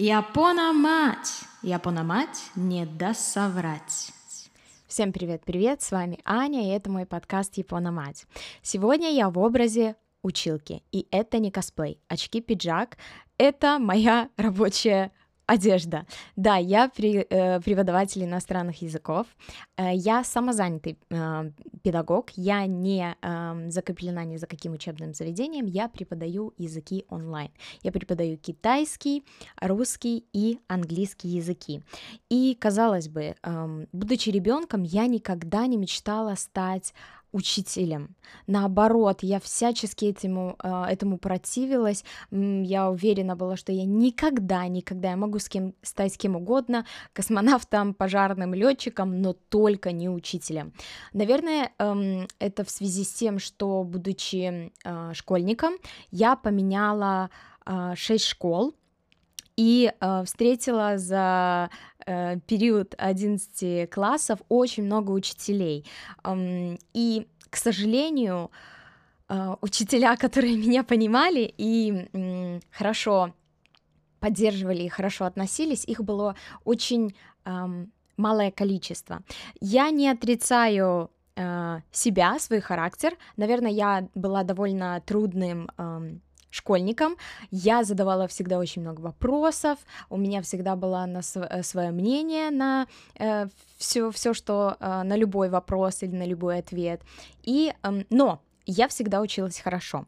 Япона-мать! Япона-мать не даст соврать. Всем привет-привет, с вами Аня, и это мой подкаст «Япона-мать». Сегодня я в образе училки, и это не косплей. Очки-пиджак — это моя рабочая Одежда. Да, я при, э, преподаватель иностранных языков. Э, я самозанятый э, педагог. Я не э, закреплена ни за каким учебным заведением. Я преподаю языки онлайн. Я преподаю китайский, русский и английский языки. И казалось бы, э, будучи ребенком, я никогда не мечтала стать учителем. Наоборот, я всячески этому, э, этому противилась. Я уверена была, что я никогда, никогда, я могу с кем, стать с кем угодно, космонавтом, пожарным, летчиком, но только не учителем. Наверное, эм, это в связи с тем, что, будучи э, школьником, я поменяла 6 э, школ, и э, встретила за э, период 11 классов очень много учителей. Эм, и, к сожалению, э, учителя, которые меня понимали и э, хорошо поддерживали и хорошо относились, их было очень э, малое количество. Я не отрицаю э, себя, свой характер. Наверное, я была довольно трудным э, школьником, я задавала всегда очень много вопросов, у меня всегда было на св- э, свое мнение на э, все, все, что э, на любой вопрос или на любой ответ. И, э, но я всегда училась хорошо.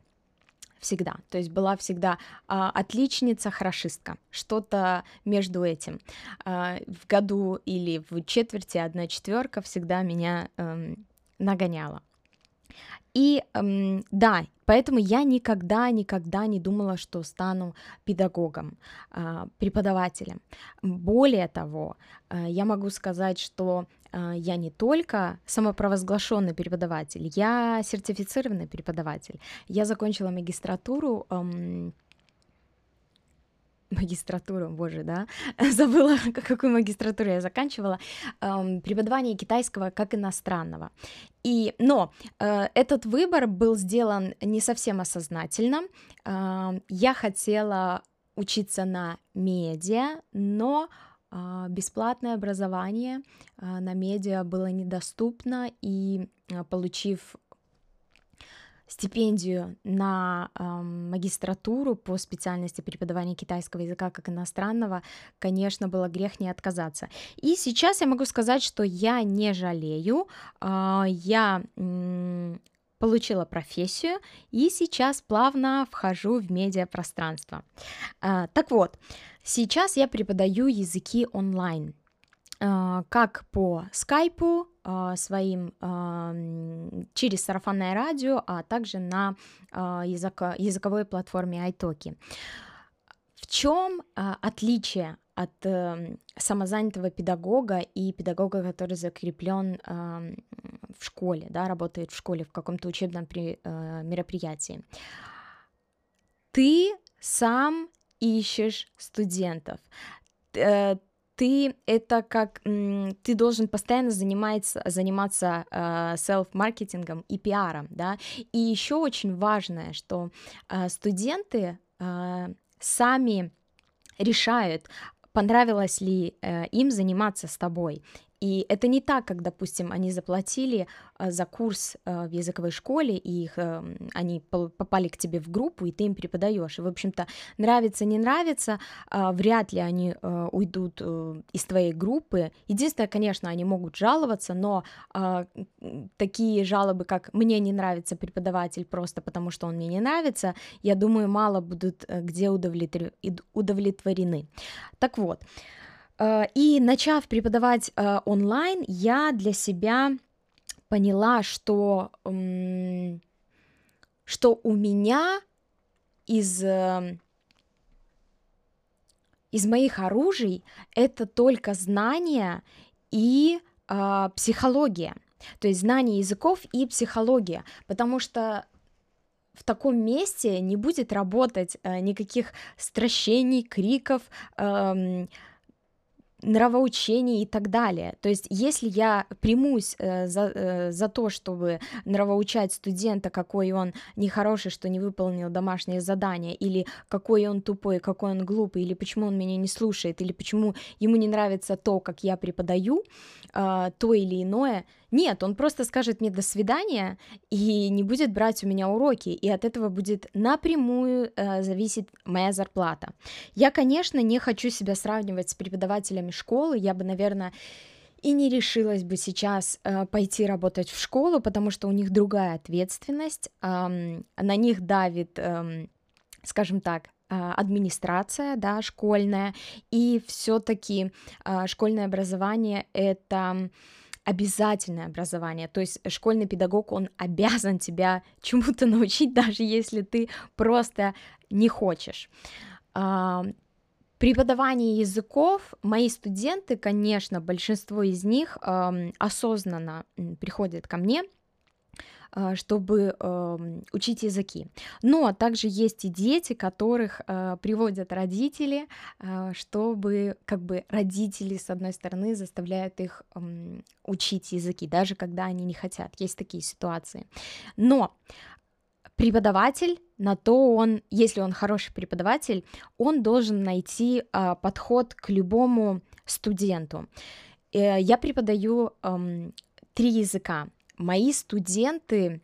Всегда. То есть была всегда э, отличница, хорошистка. Что-то между этим. Э, в году или в четверти одна четверка всегда меня э, нагоняла. И эм, да, поэтому я никогда, никогда не думала, что стану педагогом, э, преподавателем. Более того, э, я могу сказать, что э, я не только самопровозглашенный преподаватель, я сертифицированный преподаватель. Я закончила магистратуру. Эм, магистратуру, боже, да, забыла, какую магистратуру я заканчивала, эм, преподавание китайского как иностранного. И, но э, этот выбор был сделан не совсем осознательно. Э, я хотела учиться на медиа, но э, бесплатное образование э, на медиа было недоступно, и э, получив стипендию на э, магистратуру по специальности преподавания китайского языка как иностранного, конечно, было грех не отказаться. И сейчас я могу сказать, что я не жалею, э, я э, получила профессию и сейчас плавно вхожу в медиапространство. Э, так вот, сейчас я преподаю языки онлайн как по скайпу, а, своим через сарафанное радио, а также на а, языко, языковой платформе iTalki. В чем отличие от э, самозанятого педагога и педагога, который закреплен в школе, да, работает в школе в каком-то учебном э, мероприятии. Ты сам ищешь студентов, э, ты это как ты должен постоянно заниматься, заниматься селф-маркетингом и пиаром, да. И еще очень важное, что э, студенты э, сами решают, понравилось ли э, им заниматься с тобой. И это не так, как, допустим, они заплатили э, за курс э, в языковой школе, и их, э, они попали к тебе в группу, и ты им преподаешь. И, в общем-то, нравится, не нравится, вряд ли они уйдут из твоей группы. Единственное, конечно, они могут жаловаться, но такие жалобы, как «мне не нравится преподаватель просто потому, что он мне не нравится», я думаю, мало будут где удовлетворены. Так вот, Э, и начав преподавать э, онлайн, я для себя поняла, что, что у меня из, э, из моих оружий это только знания и психология. То есть знание языков и психология, потому что в таком месте не будет работать никаких стращений, криков, эм, нравоучение и так далее. То есть, если я примусь э, за, э, за то, чтобы нравоучать студента, какой он нехороший, что не выполнил домашнее задание, или какой он тупой, какой он глупый, или почему он меня не слушает, или почему ему не нравится то, как я преподаю, э, то или иное, нет, он просто скажет мне до свидания и не будет брать у меня уроки, и от этого будет напрямую э, зависеть моя зарплата. Я, конечно, не хочу себя сравнивать с преподавателями школы, я бы, наверное, и не решилась бы сейчас э, пойти работать в школу, потому что у них другая ответственность, э, на них давит, э, скажем так, э, администрация, да, школьная, и все-таки э, школьное образование это обязательное образование, то есть школьный педагог, он обязан тебя чему-то научить, даже если ты просто не хочешь. А, преподавание языков, мои студенты, конечно, большинство из них осознанно приходят ко мне, чтобы учить языки. Но также есть и дети, которых а, приводят родители, а, чтобы как бы родители, с одной стороны, заставляют их учить языки, даже когда они не хотят. Есть такие ситуации. Но преподаватель на то он, если он хороший преподаватель, он должен найти э, подход к любому студенту. Э, я преподаю э, три языка мои студенты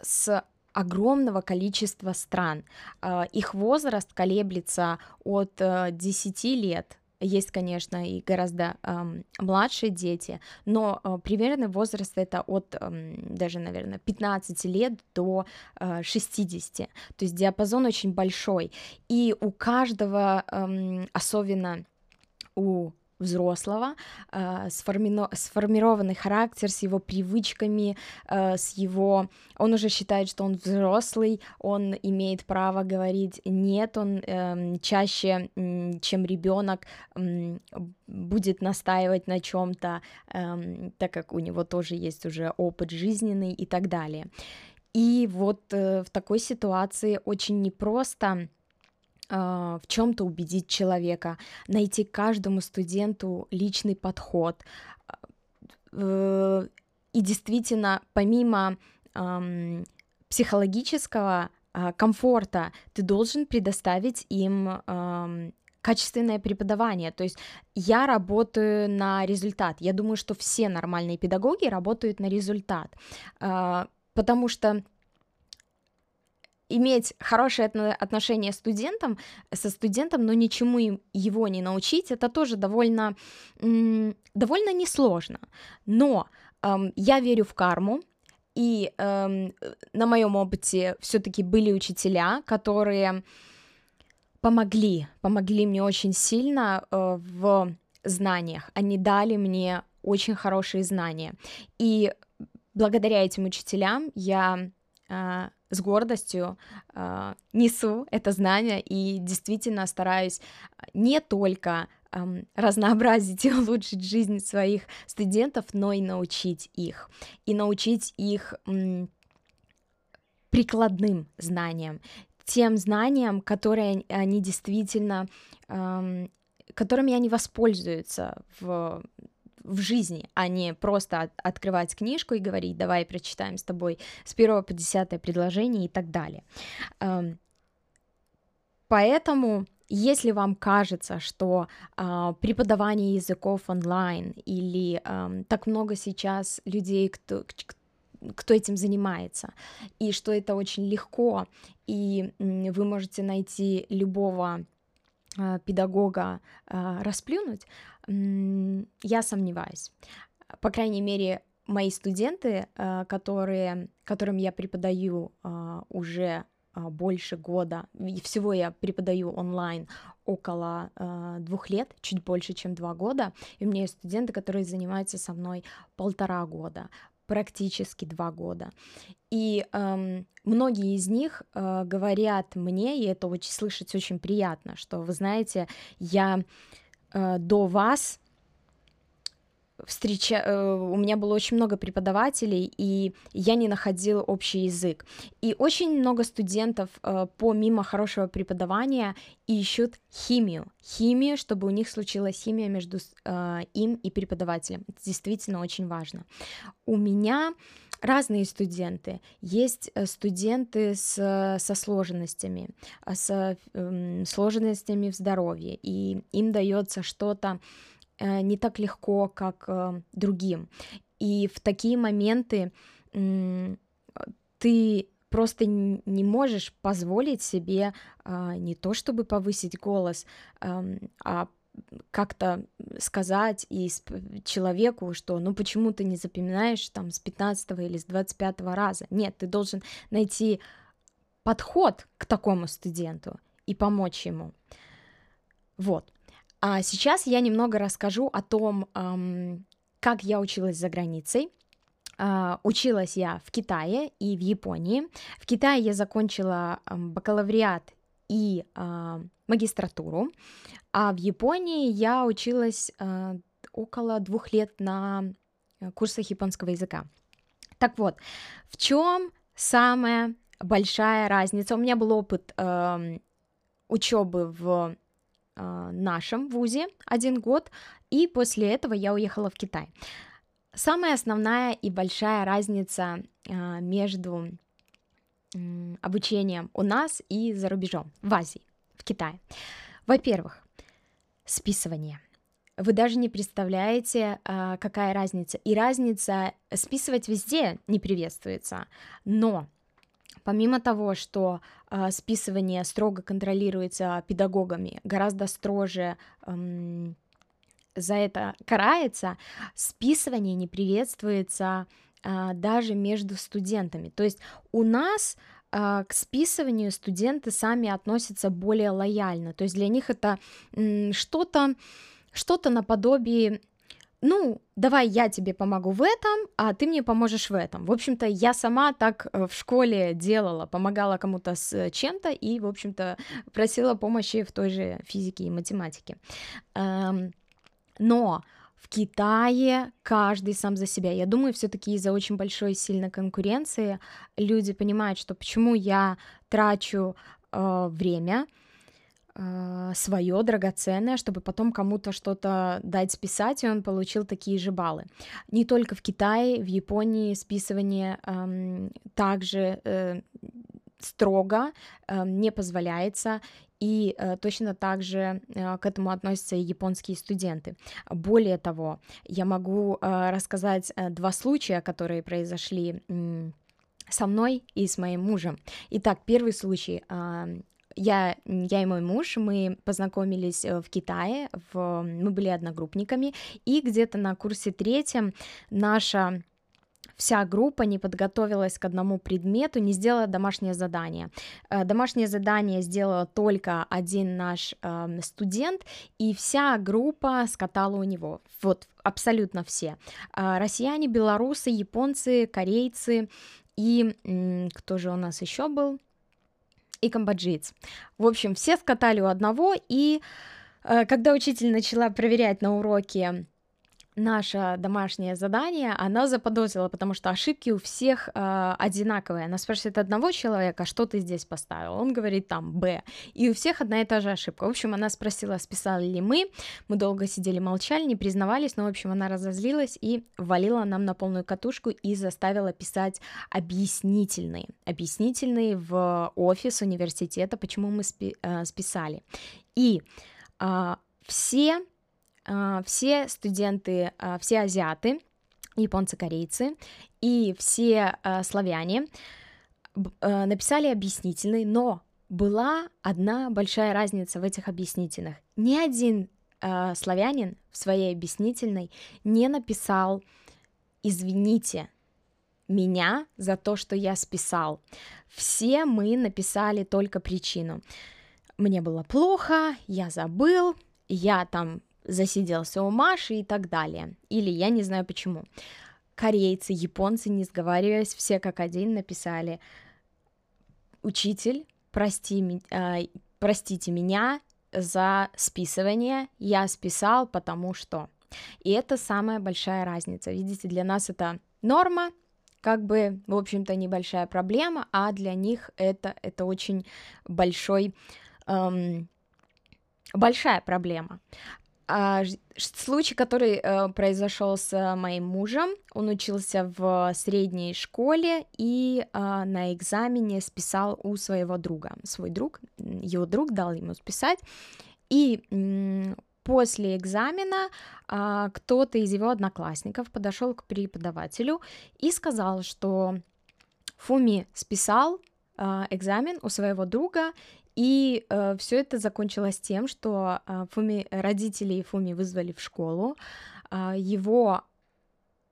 с огромного количества стран. А, их возраст колеблется от 10 э, лет есть, конечно, и гораздо эм, младшие дети, но э, примерный возраст это от э, даже, наверное, 15 лет до э, 60. То есть диапазон очень большой. И у каждого, э, особенно у взрослого, сформи... сформированный характер с его привычками, э, с его... Он уже считает, что он взрослый, он имеет право говорить нет, он э, чаще, чем ребенок, будет настаивать на чем-то, э, так как у него тоже есть уже опыт жизненный и так далее. И вот э, в такой ситуации очень непросто а, в чем-то убедить человека, найти каждому студенту личный подход. А, э, и действительно, помимо психологического а, комфорта, ты должен предоставить им качественное преподавание. То есть я работаю на результат. Я думаю, что все нормальные педагоги работают на результат, потому что иметь хорошее отношение студентом, со студентом, но ничему его не научить, это тоже довольно, довольно несложно. Но эм, я верю в карму, и эм, на моем опыте все-таки были учителя, которые помогли, помогли мне очень сильно э, в знаниях. Они дали мне очень хорошие знания. И благодаря этим учителям я с гордостью э, несу это знание и действительно стараюсь не только э, разнообразить и улучшить жизнь своих студентов, но и научить их. И научить их э, прикладным знаниям, тем знаниям, которые они действительно, которыми они воспользуются в в жизни, а не просто от, открывать книжку и говорить, давай прочитаем с тобой с первого по десятое предложение и так далее. Эм, поэтому если вам кажется, что э, преподавание языков онлайн или э, так много сейчас людей, кто, кто этим занимается, и что это очень легко, и вы можете найти любого э, педагога э, расплюнуть, я сомневаюсь. По крайней мере, мои студенты, э, которые, которым я преподаю э, уже э, больше года, всего я преподаю онлайн около двух лет, чуть больше, чем два года, и у меня есть студенты, которые занимаются со мной полтора года, практически два года. И эм, многие из них э, говорят мне, и это очень слышать очень приятно, что вы знаете, я Э, до вас встреча... Э, у меня было очень много преподавателей, и я не находила общий язык. И очень много студентов, э, помимо хорошего преподавания, ищут химию. Химию, чтобы у них случилась химия между э, им и преподавателем. Это действительно очень важно. У меня разные студенты. Есть студенты с, со сложностями, с сложностями в здоровье, и им дается что-то не так легко, как э, другим. И в такие моменты ты просто не можешь позволить себе а, не то чтобы повысить голос, а как-то сказать и человеку, что ну почему ты не запоминаешь там с 15 или с 25 раза. Нет, ты должен найти подход к такому студенту и помочь ему. Вот. А сейчас я немного расскажу о том, как я училась за границей. А, училась я в Китае и в Японии. В Китае я закончила бакалавриат и а, магистратуру, а в Японии я училась а, около двух лет на э, курсах японского языка. Так вот, в чем самая большая разница? У меня был опыт э, учебы в нашем вузе один год, и после этого я уехала в Китай. Самая основная и большая разница э, между обучением у нас и за рубежом, в Азии, в Китае. Во-первых, списывание. Вы даже не представляете, какая разница. И разница списывать везде не приветствуется, но Помимо того, что э, списывание строго контролируется педагогами, гораздо строже эм, за это карается, списывание не приветствуется э, даже между студентами. То есть у нас э, к списыванию студенты сами относятся более лояльно. То есть для них это что-то что-то наподобие ну, давай я тебе помогу в этом, а ты мне поможешь в этом. В общем-то, я сама так э, в школе делала, помогала кому-то с чем-то и, в общем-то, просила помощи в той же физике и математике. Эм, но в Китае каждый сам за себя. Я думаю, все-таки из-за очень большой сильной конкуренции люди понимают, что почему я трачу э, время, э, свое драгоценное, чтобы потом кому-то что-то дать списать, и он получил такие же баллы. Не только в Китае, в Японии списывание э, также э, строго э, не позволяется, и э, точно так же э, к этому относятся и японские студенты. Более того, я могу э, рассказать э, два случая, которые произошли э, со мной и с моим мужем. Итак, первый случай. Э, я, я и мой муж, мы познакомились э, в Китае, в, мы были одногруппниками, и где-то на курсе третьем наша вся группа не подготовилась к одному предмету, не сделала домашнее задание. Э, домашнее задание сделал только один наш э, студент, и вся группа скатала у него. Вот абсолютно все. Э, россияне, белорусы, японцы, корейцы и кто же у нас еще был? И камбоджиец. В общем, все скатали у одного, и э, когда учитель начала проверять на уроке наше домашнее задание, она заподозрила, потому что ошибки у всех э, одинаковые. Она спрашивает одного человека, что ты здесь поставил? Он говорит там Б. И у всех одна и та же ошибка. В общем, она спросила, списали ли мы. Мы долго сидели, молчали, не признавались, но, в общем, она разозлилась и валила нам на полную катушку и заставила писать объяснительные. Объяснительные в офис университета, почему мы спи- э, списали. И э, все все студенты, а, все азиаты, японцы, корейцы и все а, славяне написали объяснительный, но была одна большая разница в этих объяснительных. Ни один славянин в своей объяснительной не написал «извините», меня за то, что я списал. Все мы написали только причину. Мне было плохо, я забыл, я там засиделся у Маши и так далее. Или я не знаю почему. Корейцы, японцы, не сговариваясь, все как один написали «Учитель, прости, э, простите меня за списывание, я списал, потому что...» И это самая большая разница. Видите, для нас это норма, как бы, в общем-то, небольшая проблема, а для них это, это очень большой, эм, большая проблема. А, случай, который э, произошел с моим мужем, он учился в средней школе и э, на экзамене списал у своего друга. Свой друг, его друг дал ему списать, и э, после экзамена э, кто-то из его одноклассников подошел к преподавателю и сказал, что Фуми списал экзамен у своего друга, и э, все это закончилось тем, что э, Фуми, родители Фуми вызвали в школу, э, его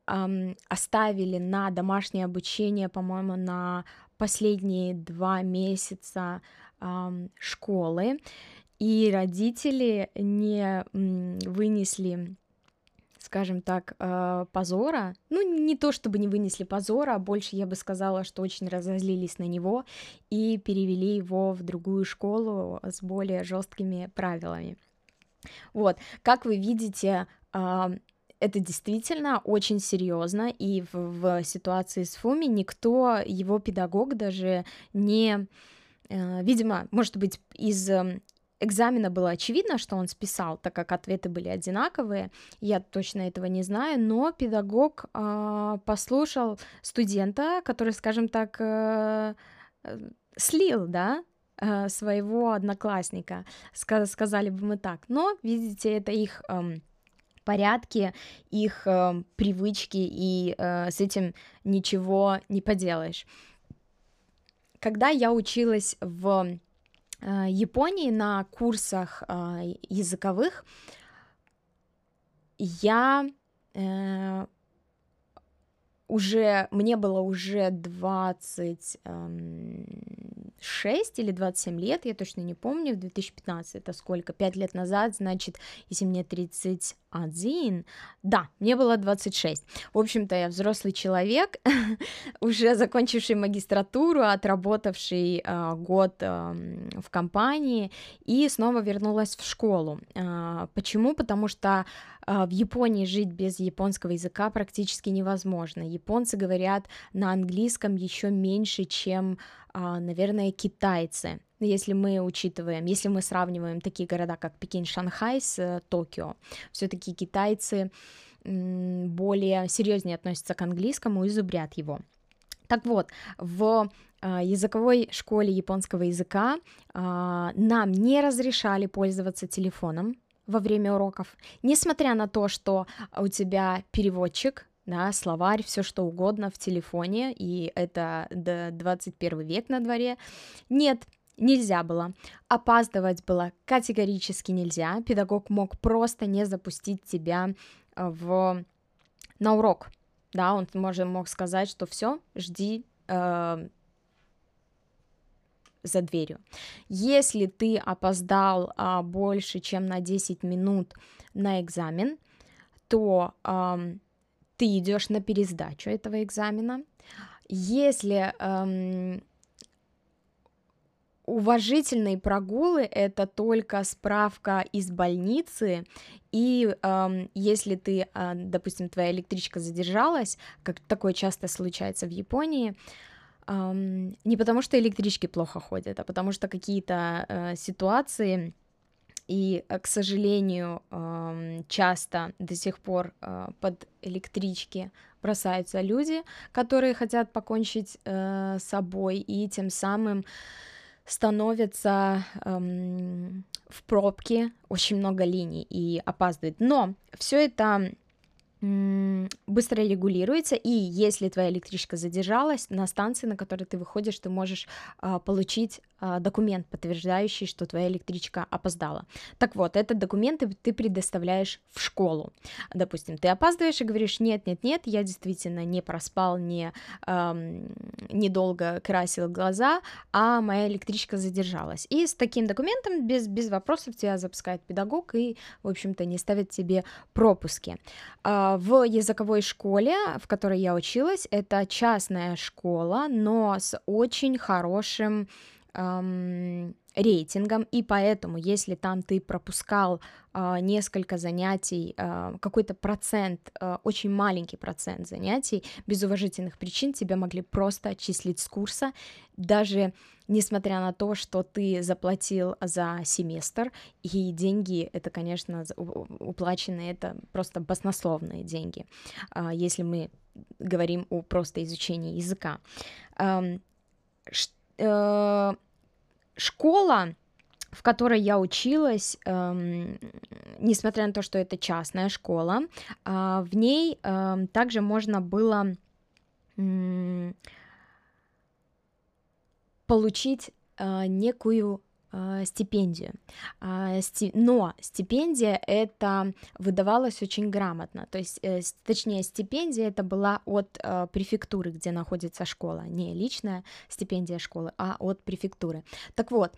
э, оставили на домашнее обучение, по-моему, на последние два месяца э, школы, и родители не вынесли скажем так, э, позора. Ну, не то чтобы не вынесли позора, а больше я бы сказала, что очень разозлились на него и перевели его в другую школу с более жесткими правилами. Вот, как вы видите, а, это действительно очень серьезно, и в, в ситуации с Фуми никто, его педагог даже не, э, видимо, может быть, из экзамена было очевидно, что он списал, так как ответы были одинаковые. Я точно этого не знаю, но педагог э, послушал студента, который, скажем так, э, слил, да, э, своего одноклассника, сказали бы мы так. Но, видите, это их э, порядки, их э, привычки, и э, с этим ничего не поделаешь. Когда я училась в Японии на курсах э, языковых я э, уже, мне было уже 26 эм, или 27 лет, я точно не помню, в 2015, это сколько, 5 лет назад, значит, если мне 31, да, мне было 26. В общем-то, я взрослый человек, уже закончивший магистратуру, отработавший э, год э, в компании, и снова вернулась в школу. Э, почему? Потому что э, в Японии жить без японского языка практически невозможно. Японцы говорят на английском еще меньше, чем, э, наверное, китайцы если мы учитываем, если мы сравниваем такие города, как Пекин, Шанхай с э, Токио, все-таки китайцы более серьезнее относятся к английскому и зубрят его. Так вот, в э, языковой школе японского языка э, нам не разрешали пользоваться телефоном во время уроков, несмотря на то, что у тебя переводчик, да, словарь, все что угодно в телефоне, и это 21 век на дворе. Нет, нельзя было. Опаздывать было категорически нельзя. Педагог мог просто не запустить тебя э, в... на урок. Да, он может, мог сказать, что все, жди э, за дверью. Если ты опоздал э, больше, чем на 10 минут на экзамен, то э, ты идешь на пересдачу этого экзамена. Если э, уважительные прогулы это только справка из больницы, и эм, если ты, э, допустим, твоя электричка задержалась, как такое часто случается в Японии, эм, не потому что электрички плохо ходят, а потому что какие-то э, ситуации и, э, к сожалению, эм, часто до сих пор э, под электрички бросаются люди, которые хотят покончить э, с собой, и тем самым становится эм, в пробке, очень много линий и опаздывает. Но все это быстро регулируется, и если твоя электричка задержалась, на станции, на которой ты выходишь, ты можешь а, получить а, документ, подтверждающий, что твоя электричка опоздала. Так вот, этот документ ты предоставляешь в школу. Допустим, ты опаздываешь и говоришь, нет, нет, нет, я действительно не проспал, не эм, недолго красил глаза, а моя электричка задержалась. И с таким документом без, без вопросов тебя запускает педагог и, в общем-то, не ставит тебе пропуски. Э, в языковой школе, в которой я училась, это частная школа, но с очень хорошим рейтингом, и поэтому, если там ты пропускал э, несколько занятий, э, какой-то процент, э, очень маленький процент занятий без уважительных причин, тебя могли просто отчислить с курса, даже несмотря на то, что ты заплатил за семестр, и деньги, это, конечно, уплаченные, это просто баснословные деньги, э, если мы говорим о просто изучении языка. Э, э, школа, в которой я училась, эм, несмотря на то, что это частная школа, э, в ней э, также можно было э, получить э, некую стипендию. Э, сти... Но стипендия это выдавалась очень грамотно, то есть, э, точнее, стипендия это была от э, префектуры, где находится школа, не личная стипендия школы, а от префектуры. Так вот,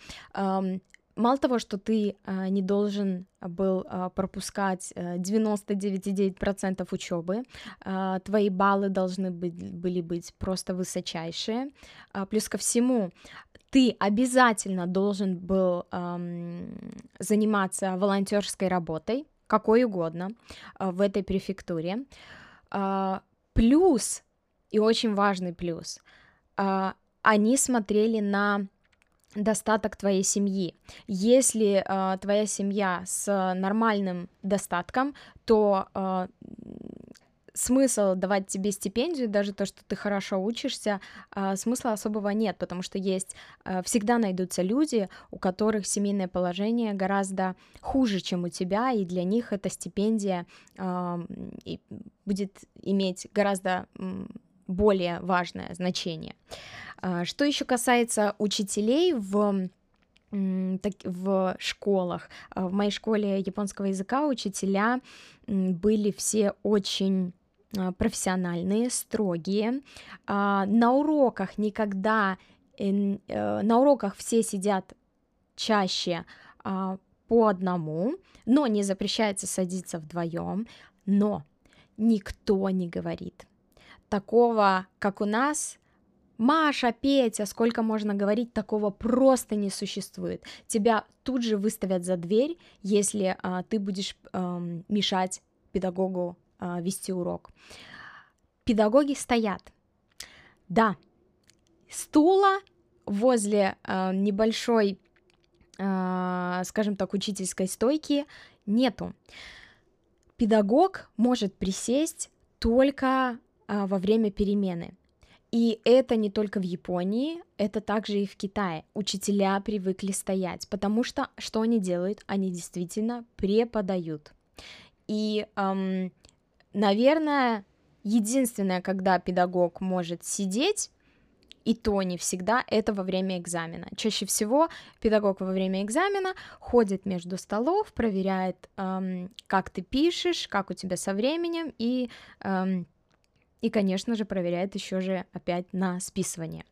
Мало того, что ты э, не должен был пропускать э, 99,9% учебы, э, твои баллы должны быть, были быть просто высочайшие. Плюс ко всему, ты обязательно должен был эм, заниматься волонтерской работой, какой угодно, э, в этой префектуре. Э, плюс, и очень важный плюс, э, они смотрели на достаток твоей семьи. Если э, твоя семья с нормальным достатком, то э, смысл давать тебе стипендию, даже то, что ты хорошо учишься, э, смысла особого нет, потому что есть, э, всегда найдутся люди, у которых семейное положение гораздо хуже, чем у тебя, и для них эта стипендия э, будет иметь гораздо более важное значение. Что еще касается учителей в в школах. В моей школе японского языка учителя были все очень а, профессиональные, строгие. А, на уроках никогда, э, на уроках все сидят чаще а, по одному, но не запрещается садиться вдвоем, но никто не говорит. Такого, как у нас, Маша, Петя, сколько можно говорить, такого просто не существует. Тебя тут же выставят за дверь, если а, ты будешь а, мешать педагогу а, вести урок. Педагоги стоят. Да, стула возле а, небольшой, а, скажем так, учительской стойки нету. Педагог может присесть только а, во время перемены. И это не только в Японии, это также и в Китае. Учителя привыкли стоять, потому что что они делают? Они действительно преподают. И эм, Наверное, единственное, когда педагог может сидеть, и то не всегда, это во время экзамена. Чаще всего педагог во время экзамена ходит между столов, проверяет, эм, как ты пишешь, как у тебя со временем, и, эм, и конечно же, проверяет еще же опять на списывание.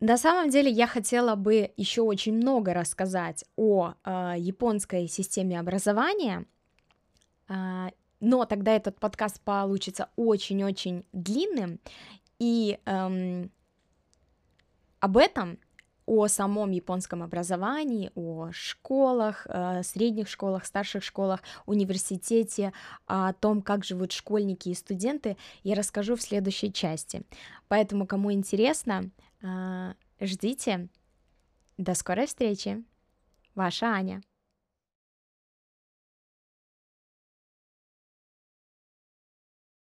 На самом деле я хотела бы еще очень много рассказать о э, японской системе образования, но тогда этот подкаст получится очень-очень длинным, и эм, об этом, о самом японском образовании, о школах, э, средних школах, старших школах, университете, о том, как живут школьники и студенты, я расскажу в следующей части. Поэтому, кому интересно, э, ждите. До скорой встречи. Ваша Аня.